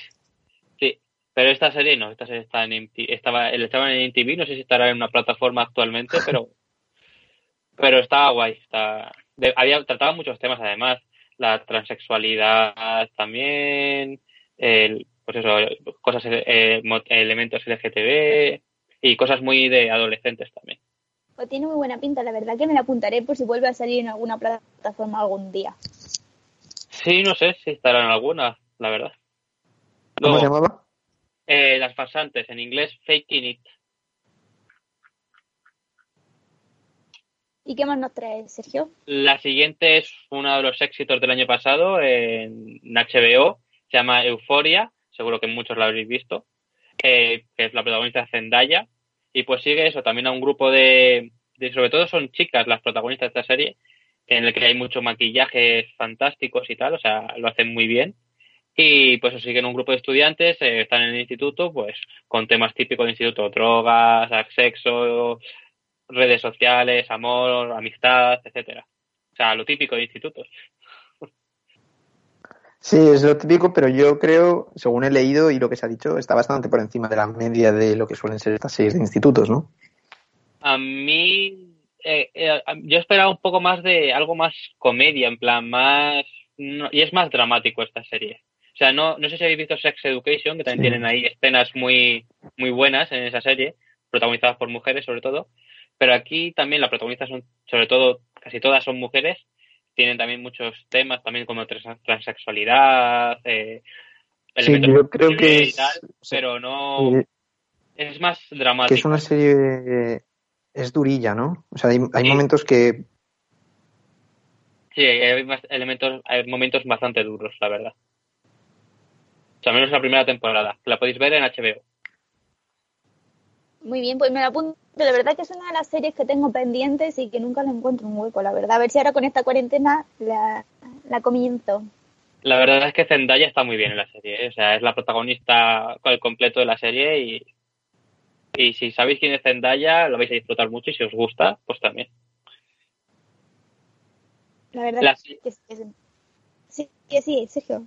Sí, pero esta serie no, esta serie está en MTV, estaba, estaba en MTV, no sé si estará en una plataforma actualmente, pero pero estaba guay, está, había trataba muchos temas además, la transexualidad también, el, pues eso, cosas, eh, elementos LGTB y cosas muy de adolescentes también. Pues tiene muy buena pinta, la verdad que me la apuntaré por si vuelve a salir en alguna plataforma algún día. Sí, no sé si estará en alguna, la verdad. ¿Cómo se llamaba? eh, las farsantes, en inglés, Faking It. ¿Y qué más nos trae, Sergio? La siguiente es uno de los éxitos del año pasado en HBO, se llama Euforia, seguro que muchos la habréis visto, eh, que es la protagonista Zendaya, y pues sigue eso, también a un grupo de, de- sobre todo son chicas las protagonistas de esta serie, en el que hay muchos maquillajes fantásticos y tal, o sea, lo hacen muy bien. Y pues siguen un grupo de estudiantes, eh, están en el instituto, pues con temas típicos del instituto, drogas, sexo, redes sociales, amor, amistad, etcétera. O sea, lo típico de institutos. Sí, es lo típico, pero yo creo, según he leído y lo que se ha dicho, está bastante por encima de la media de lo que suelen ser estas series de institutos, ¿no? A mí, eh, eh, yo esperaba un poco más de algo más comedia, en plan, más. no- y es más dramático esta serie. O sea, no, no sé si habéis visto Sex Education, que también Sí. tienen ahí escenas muy, muy buenas en esa serie, protagonizadas por mujeres sobre todo. Pero aquí también las protagonistas son, sobre todo, casi todas son mujeres. Tienen también muchos temas, también como trans- transexualidad, eh, Sí, elementos yo creo que y es, tal, pero no. eh, Es más que dramático. es una serie, es durilla, ¿no? O sea, hay, hay Sí. momentos que Sí, hay más elementos, hay momentos bastante duros, la verdad. O sea, al menos la primera temporada. que La podéis ver en HBO. Muy bien, pues me la apunto. La verdad que es una de las series que tengo pendientes y que nunca le encuentro un hueco, la verdad. A ver si ahora con esta cuarentena la, la comienzo. La verdad es que Zendaya está muy bien en la serie. ¿eh? O sea, es la protagonista con el completo de la serie y, y si sabéis quién es Zendaya, lo vais a disfrutar mucho y si os gusta, pues también. La verdad La- que sí. que sí. Sí, que sí, Sergio.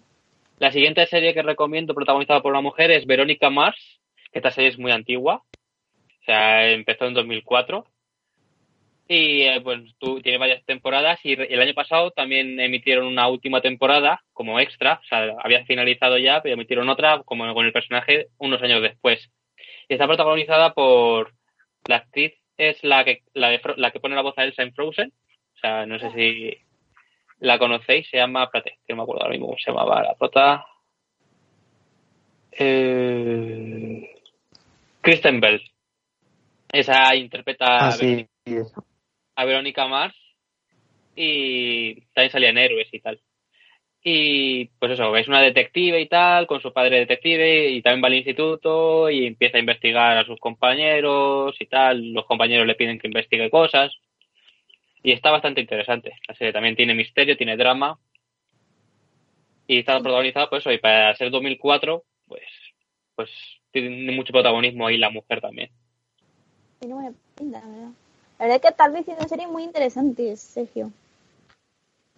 La siguiente serie que recomiendo, protagonizada por una mujer, es Verónica Mars, que esta serie es muy antigua. Sea, empezó en 2004. Y eh, pues tú, tiene varias temporadas y el año pasado también emitieron una última temporada como extra. O sea, había finalizado ya, pero emitieron otra como con el personaje unos años después. Y está protagonizada por la actriz es la que la, de la que pone la voz a Elsa en Frozen. O sea, no sé si la conocéis, se llama, espérate, que no me acuerdo ahora mismo cómo se llamaba la prota. Eh... Kristen Bell. Esa interpreta ah, a, Verónica, sí, eso. a Verónica Mars y también salía en Héroes y tal. Y pues eso, es una detective y tal, con su padre detective y también va al instituto y empieza a investigar a sus compañeros y tal. Los compañeros le piden que investigue cosas. Y está bastante interesante. La serie también tiene misterio, tiene drama. Y está protagonizada por eso. Y para ser 2004, pues, pues tiene mucho protagonismo ahí la mujer también. Pinta, la verdad. La verdad que tal vez tiene series muy interesantes, Sergio.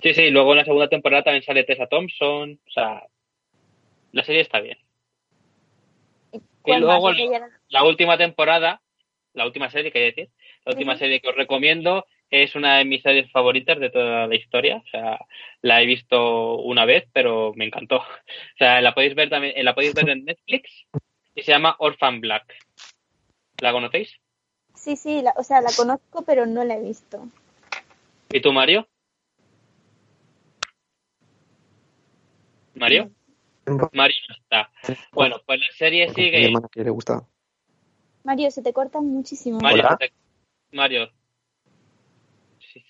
Sí, sí, luego en la segunda temporada también sale Tessa Thompson. O sea, la serie está bien. Y ¿Cuál luego la, Esa ya- la última temporada, la última serie, quería decir, la última serie que os recomiendo es una de mis series favoritas de toda la historia. O sea, la he visto una vez, pero me encantó. O sea, la podéis ver también, la podéis ver en Netflix y se llama Orphan Black. ¿La conocéis? Sí, sí, la- o sea, la conozco, pero no la he visto. ¿Y tú, Mario? ¿Mario? Mario no está. Bueno, pues la serie Mi sigue. hermana que le gusta. Mario, se te corta muchísimo. Mario, te- Mario. Sí,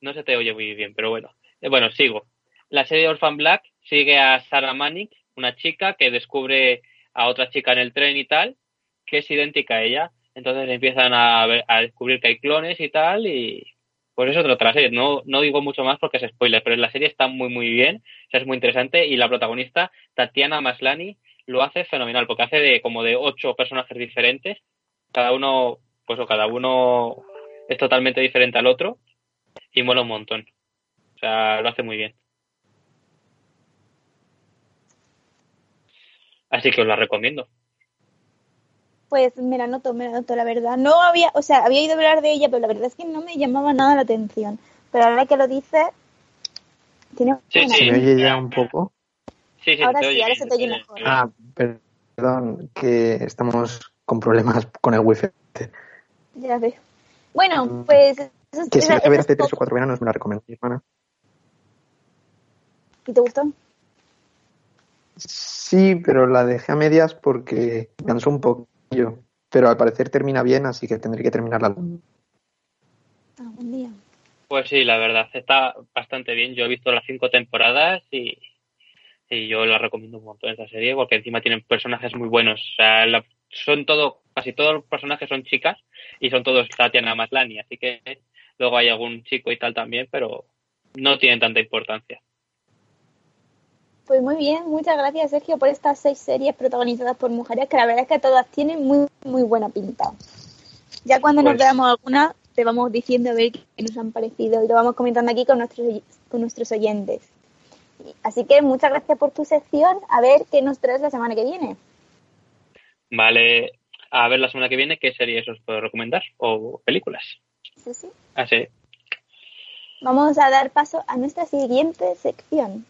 No se te oye muy bien, pero bueno. Eh, Bueno, sigo. La serie Orphan Black sigue a Sarah Manning, una chica que descubre a otra chica en el tren y tal, que es idéntica a ella. Entonces empiezan a, ver- a descubrir que hay clones y tal, y pues eso trata la serie. No, no digo mucho más porque es spoiler, pero la serie está muy, muy bien, o sea, es muy interesante, y la protagonista, Tatiana Maslani, lo hace fenomenal, porque hace de como de ocho personajes diferentes, cada uno, pues o cada uno es totalmente diferente al otro, y mola un montón. O sea, lo hace muy bien. Así que os la recomiendo. Pues me la noto, me la noto, la verdad. No había, o sea, había ido a hablar de ella, pero la verdad es que no me llamaba nada la atención. Pero ahora que lo dices, tiene Sí, sí. ¿Se me oye ya un poco? Sí, sí, Ahora sí, oye ahora se te oye mejor. Ah, perdón, que estamos con problemas con el wifi. Ya veo. Bueno, pues... eso es- Que si que ver hace es tres o cuatro veranos me la recomendó mi hermana. ¿Y te gustó? Sí, pero la dejé a medias porque me cansó un Pero al parecer termina bien, así que tendré que terminarla. Ah, buen día. Pues sí, la verdad, está bastante bien. Yo he visto las cinco temporadas y, y yo la recomiendo un montón esta serie porque encima tienen personajes muy buenos. O sea, la- son todo, casi todos los personajes son chicas y son todos Tatiana Maslani, así que luego hay algún chico y tal también, pero no tienen tanta importancia. Pues muy bien, muchas gracias Sergio por estas seis series protagonizadas por mujeres, que la verdad es que todas tienen muy, muy buena pinta. Ya cuando nos Pues- veamos alguna, te vamos diciendo a ver qué nos han parecido y lo vamos comentando aquí con nuestros, con nuestros oyentes. Así que muchas gracias por tu sección, a ver qué nos traes la semana que viene. Vale, a ver la semana que viene qué series os puedo recomendar o películas. Sí, sí. Así. Vamos a dar paso a nuestra siguiente sección.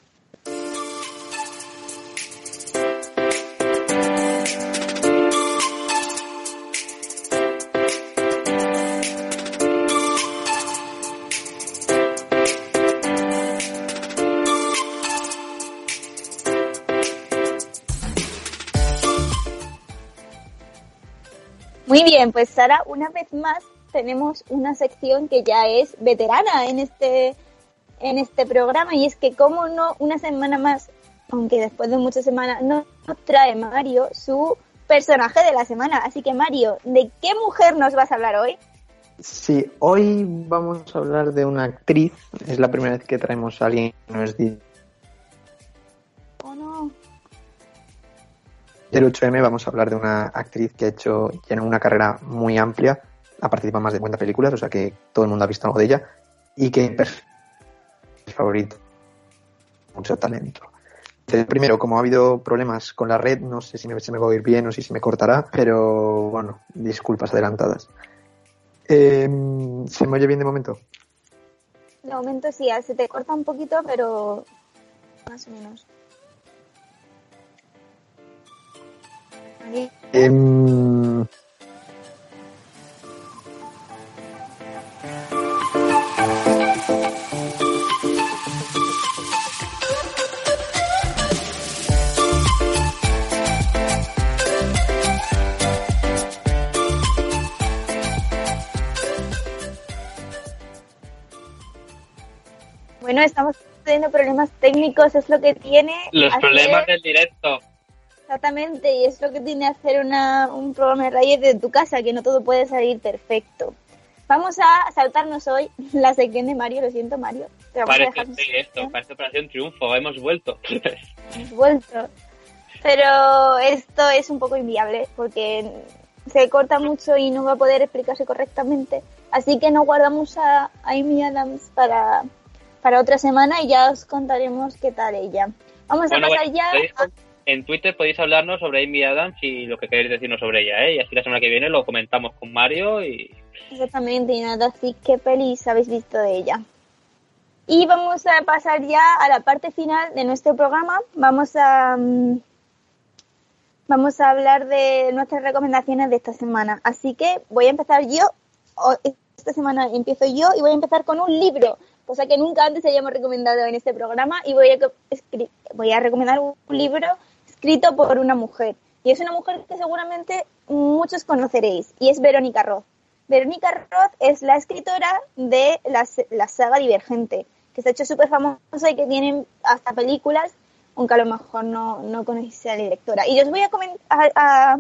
Bien, pues Sara, una vez más tenemos una sección que ya es veterana en este en este programa y es que como no una semana más, aunque después de muchas semanas no trae Mario su personaje de la semana. Así que Mario, ¿de qué mujer nos vas a hablar hoy? Sí, hoy vamos a hablar de una actriz. Es la primera vez que traemos a alguien que no es del 8M. Vamos a hablar de una actriz que ha hecho tiene una carrera muy amplia. Ha participado en más de 50 películas, o sea que todo el mundo ha visto algo de ella. Y que es favorito. Mucho talento. Primero, como ha habido problemas con la red, no sé si me, se me va a oír bien o si se me cortará, pero bueno, disculpas adelantadas. Eh, ¿Se me oye bien de momento? De momento sí, se te corta un poquito, pero más o menos. Em, Bueno, estamos teniendo problemas técnicos, es lo que tiene. Los hacer- problemas del directo. Exactamente, y es lo que tiene hacer una, un programa de radio desde tu casa, que no todo puede salir perfecto. Vamos a saltarnos hoy la sección de Mario, lo siento Mario. Vamos a Parece dejar sí, esto, parece Operación Triunfo, hemos vuelto. Hemos vuelto. Pero esto es un poco inviable porque se corta mucho y no va a poder explicarse correctamente. Así que nos guardamos a, Amy Adams para, para otra semana y ya os contaremos qué tal ella. Vamos Bueno, a pasar bueno, ya a... En Twitter podéis hablarnos sobre Amy Adams y lo que queréis decirnos sobre ella, ¿eh? Y así la semana que viene lo comentamos con Mario y Exactamente, y nada, así qué pelis habéis visto de ella. Y vamos a pasar ya a la parte final de nuestro programa. Vamos a mm, vamos a hablar de nuestras recomendaciones de esta semana. Así que voy a empezar yo. Esta semana empiezo yo y voy a empezar con un libro, cosa que nunca antes hayamos recomendado en este programa. Y voy a, voy a recomendar un libro escrito por una mujer. Y es una mujer que seguramente muchos conoceréis, y es Verónica Roth. Verónica Roth es la escritora de la, saga Divergente, que se ha hecho súper famosa y que tienen hasta películas, aunque a lo mejor no, no conocéis a la directora. Y os voy a, a,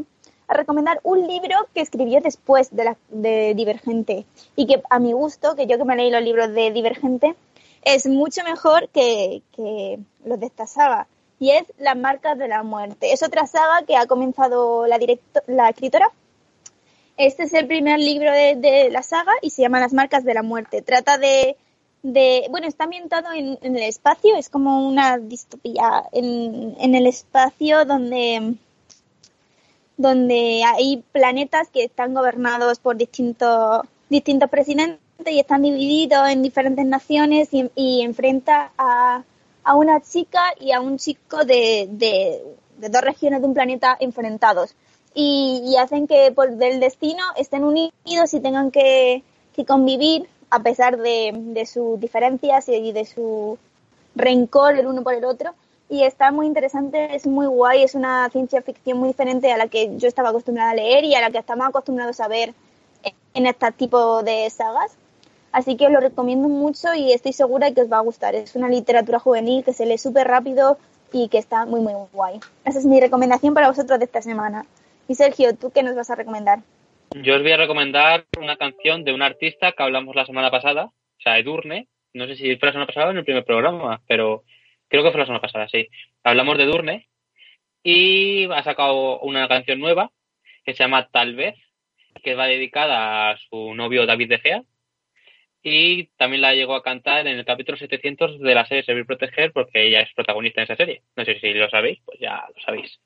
recomendar un libro que escribió después de, la, de Divergente y que a mi gusto, que yo que me leí los libros de Divergente, es mucho mejor que, que los de esta saga y es Las marcas de la muerte. Es otra saga que ha comenzado la, la escritora. Este es el primer libro de, la saga y se llama Las marcas de la muerte. Trata de, bueno, está ambientado en, el espacio, es como una distopía en, el espacio donde donde hay planetas que están gobernados por distintos distintos presidentes y están divididos en diferentes naciones y enfrenta a a una chica y a un chico de, de, dos regiones de un planeta enfrentados. Y, hacen que por del destino estén unidos y tengan que, convivir a pesar de, de, sus diferencias y de su rencor el uno por el otro. Y está muy interesante, es muy guay, es una ciencia ficción muy diferente a la que yo estaba acostumbrada a leer y a la que estamos acostumbrados a ver en este tipo de sagas. Así que os lo recomiendo mucho y estoy segura que os va a gustar. Es una literatura juvenil que se lee súper rápido y que está muy, muy guay. Esa es mi recomendación para vosotros de esta semana. Y Sergio, ¿tú qué nos vas a recomendar? Yo os voy a recomendar una canción de un artista que hablamos la semana pasada, o sea, Edurne. No sé si fue la semana pasada o en el primer programa, pero creo que fue la semana pasada, sí. Hablamos de Edurne y ha sacado una canción nueva que se llama Tal vez, que va dedicada a su novio David De Gea y también la llegó a cantar en el capítulo 700 de la serie Servir Proteger porque ella es protagonista en esa serie. No sé si lo sabéis, pues ya lo sabéis.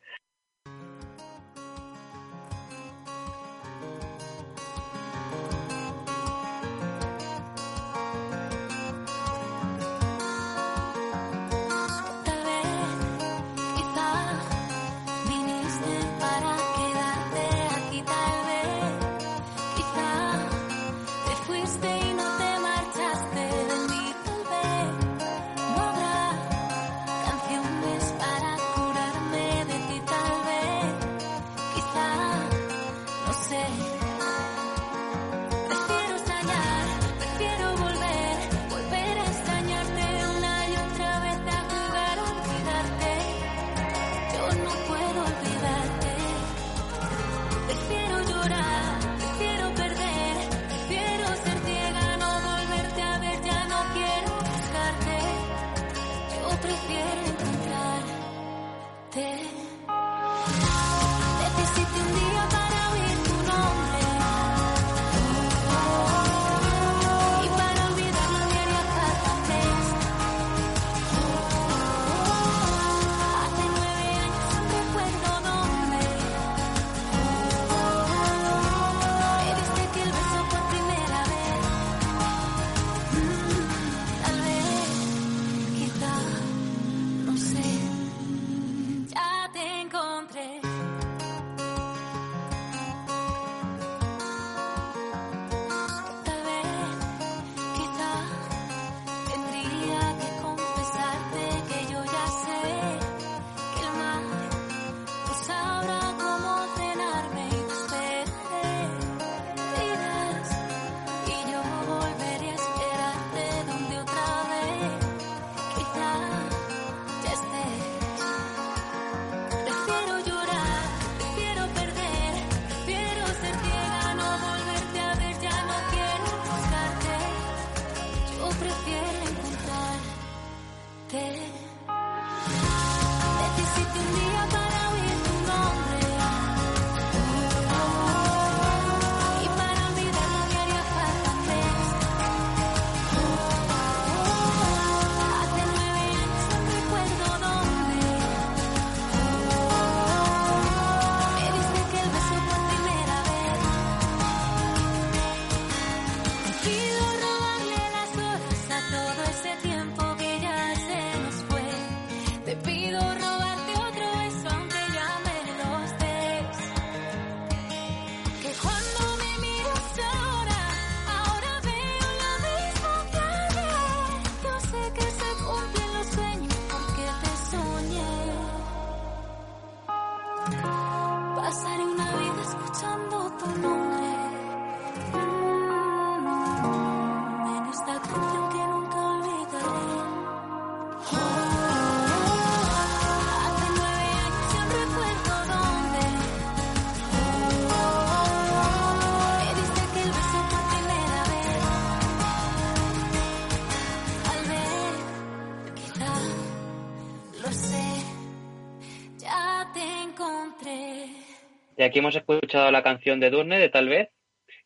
Y aquí hemos escuchado la canción de Durne, de Tal vez,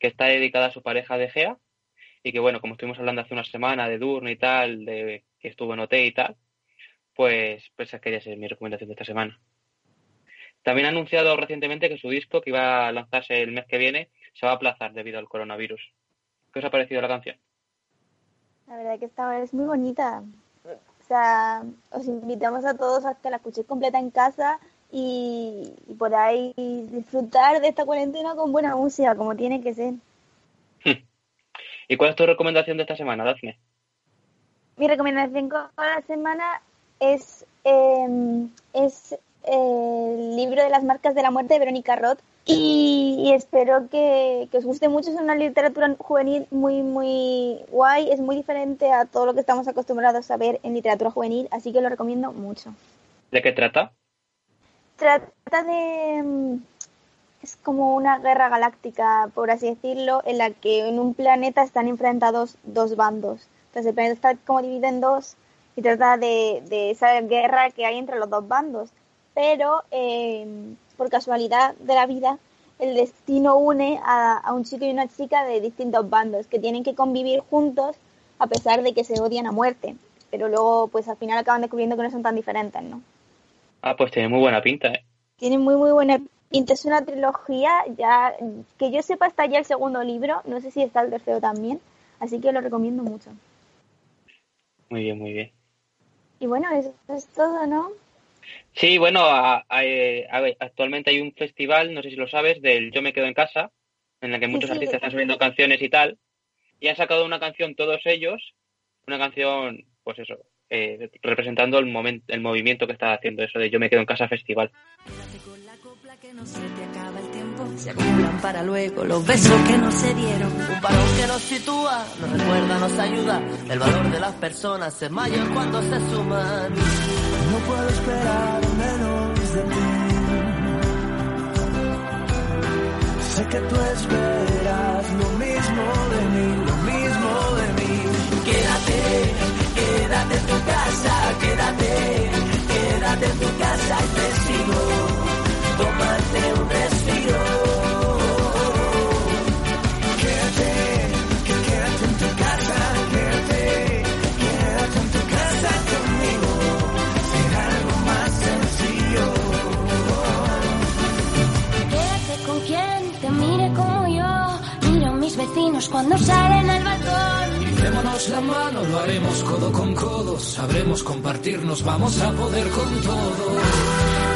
que está dedicada a su pareja de Gea. Y que bueno, como estuvimos hablando hace una semana de Durne y tal, de que estuvo en OT y tal, pues, pues esa quería ser mi recomendación de esta semana. También ha anunciado recientemente que su disco, que iba a lanzarse el mes que viene, se va a aplazar debido al coronavirus. ¿Qué os ha parecido la canción? La verdad que esta es muy bonita. O sea, os invitamos a todos a que la escuchéis completa en casa y, y podáis disfrutar de esta cuarentena con buena música, como tiene que ser. ¿Y cuál es tu recomendación de esta semana, Dafne? Mi recomendación para la semana es, eh, es el libro de las marcas de la muerte de Verónica Roth y, y espero que, que, os guste mucho. Es una literatura juvenil muy, muy guay. Es muy diferente a todo lo que estamos acostumbrados a ver en literatura juvenil, así que lo recomiendo mucho. ¿De qué trata? Trata de... Es como una guerra galáctica, por así decirlo, en la que en un planeta están enfrentados dos bandos. Entonces el planeta está como dividido en dos y trata de, de esa guerra que hay entre los dos bandos. Pero eh, por casualidad de la vida, el destino une a, a, un chico y una chica de distintos bandos que tienen que convivir juntos a pesar de que se odian a muerte. Pero luego, pues al final acaban descubriendo que no son tan diferentes, ¿no? Ah, pues tiene muy buena pinta, ¿eh? Tiene muy, muy buena pinta. Es una trilogía, ya que yo sepa está ya el segundo libro, no sé si está el tercero también, así que lo recomiendo mucho. Muy bien, muy bien. Y bueno, eso es todo, ¿no? Sí, bueno, a, a, a, actualmente hay un festival, no sé si lo sabes, del Yo me quedo en casa, en el que muchos sí, sí, artistas están subiendo canciones y tal, y han sacado una canción todos ellos, una canción, pues eso, eh, representando el, momento, el movimiento que está haciendo eso de Yo me quedo en casa festival. Valor de las personas cuando se suman. No puedo esperar menos de ti. Sé que tú esperas lo mismo cuando salen al balcón. Démonos la mano, lo haremos codo con codo. Sabremos compartirnos, vamos a poder con todo.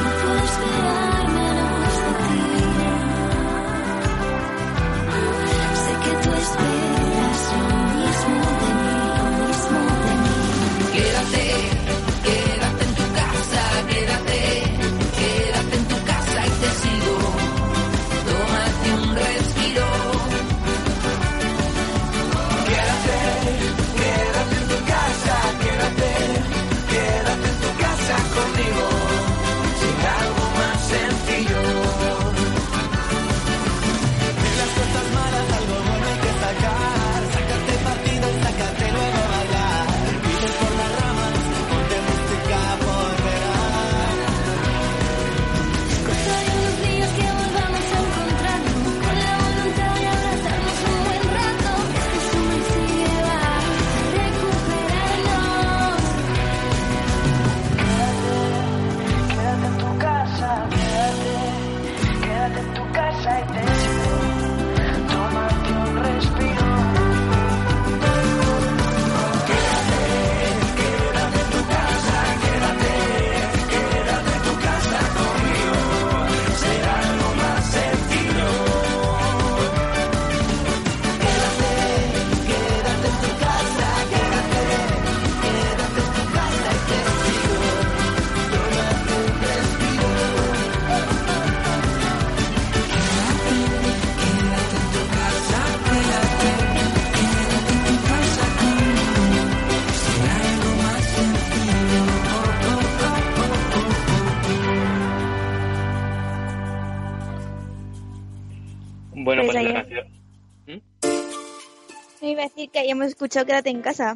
Que hayamos escuchado Quédate en casa.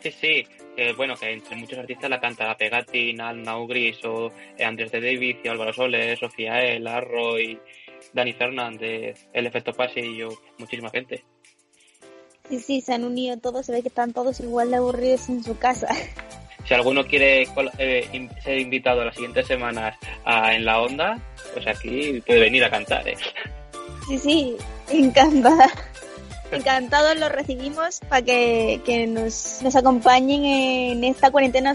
Sí, sí, que bueno, que entre muchos artistas la canta Pegati, Nal, Gris, o eh, Andrés de David, y Álvaro Soles, Sofía El, Arroy, Dani Fernández, El Efecto Pasillo, muchísima gente. Sí, sí, se han unido todos, se ve que están todos igual de aburridos en su casa. Si alguno quiere eh, ser invitado las siguientes semanas a En la Onda, pues aquí puede venir a cantar, ¿eh? Sí, sí, encantada. Encantados los recibimos para que, que nos, nos acompañen en esta cuarentena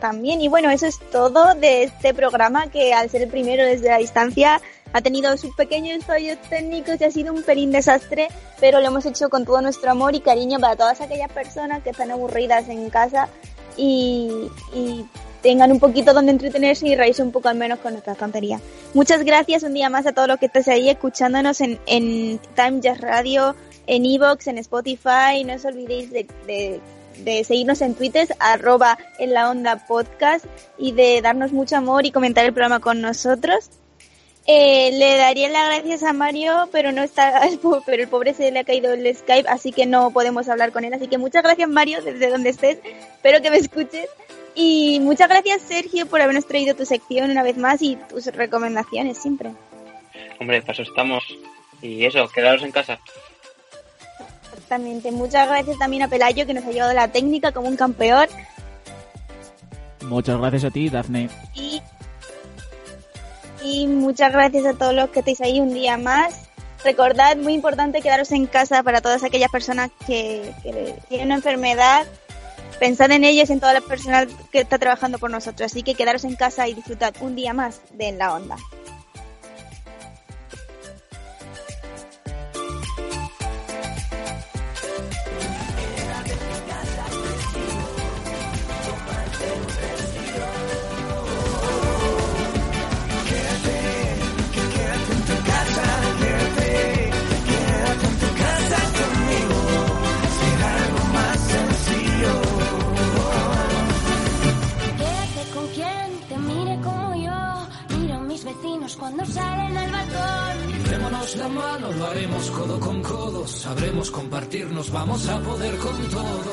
también. Y bueno, eso es todo de este programa que al ser el primero desde la distancia ha tenido sus pequeños fallos técnicos y ha sido un pelín desastre, pero lo hemos hecho con todo nuestro amor y cariño para todas aquellas personas que están aburridas en casa y, y tengan un poquito donde entretenerse y reírse un poco al menos con nuestras tonterías. Muchas gracias un día más a todos los que estáis ahí escuchándonos en, en Time Jazz Radio, en Evox, en Spotify. No os olvidéis de, de, seguirnos en Twitter, arroba en la onda podcast y de darnos mucho amor y comentar el programa con nosotros. Eh, le daría las gracias a Mario, pero no está, pero el pobre se le ha caído el Skype, así que no podemos hablar con él. Así que muchas gracias Mario, desde donde estés. Espero que me escuches. Y muchas gracias Sergio por habernos traído tu sección una vez más y tus recomendaciones siempre. Hombre, para eso estamos. Y eso, quedaros en casa. Exactamente. Muchas gracias también a Pelayo que nos ha llevado la técnica como un campeón. Muchas gracias a ti, Dafne. Y, y muchas gracias a todos los que estáis ahí un día más. Recordad, muy importante quedaros en casa para todas aquellas personas que, que tienen una enfermedad. Pensad en ellos y en toda la personal que está trabajando por nosotros. Así que quedaros en casa y disfrutad un día más de En la Onda. Cuando salen al balcón. Démonos la mano, lo haremos codo con codo. Sabremos compartirnos, vamos a poder con todo.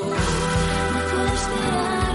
No puedo esperarme